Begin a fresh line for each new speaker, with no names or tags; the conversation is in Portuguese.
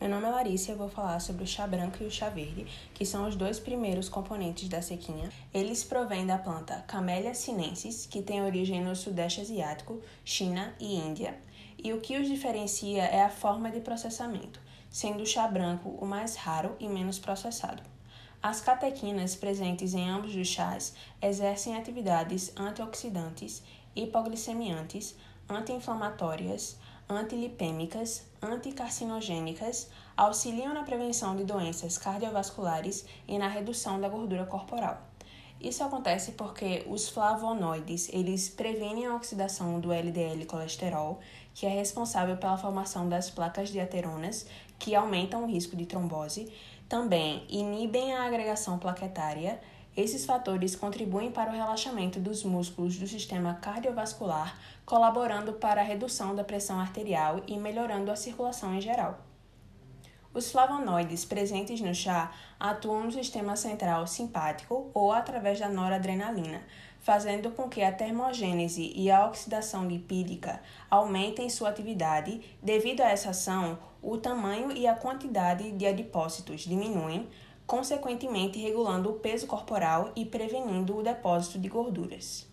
Meu nome é Larissa e eu vou falar sobre o chá branco e o chá verde, que são os dois primeiros componentes da sequinha. Eles provêm da planta Camellia sinensis, que tem origem no Sudeste Asiático, China e Índia. E o que os diferencia é a forma de processamento, sendo o chá branco o mais raro e menos processado. As catequinas presentes em ambos os chás exercem atividades antioxidantes, hipoglicemiantes, anti-inflamatórias, antilipêmicas, anticarcinogênicas, auxiliam na prevenção de doenças cardiovasculares e na redução da gordura corporal. Isso acontece porque os flavonoides, eles previnem a oxidação do LDL colesterol, que é responsável pela formação das placas de ateronas, que aumentam o risco de trombose, também inibem a agregação plaquetária esses fatores contribuem para o relaxamento dos músculos do sistema cardiovascular, colaborando para a redução da pressão arterial e melhorando a circulação em geral. Os flavonoides presentes no chá atuam no sistema central simpático ou através da noradrenalina, fazendo com que a termogênese e a oxidação lipídica aumentem sua atividade. Devido a essa ação, o tamanho e a quantidade de adipócitos diminuem, consequentemente regulando o peso corporal e prevenindo o depósito de gorduras.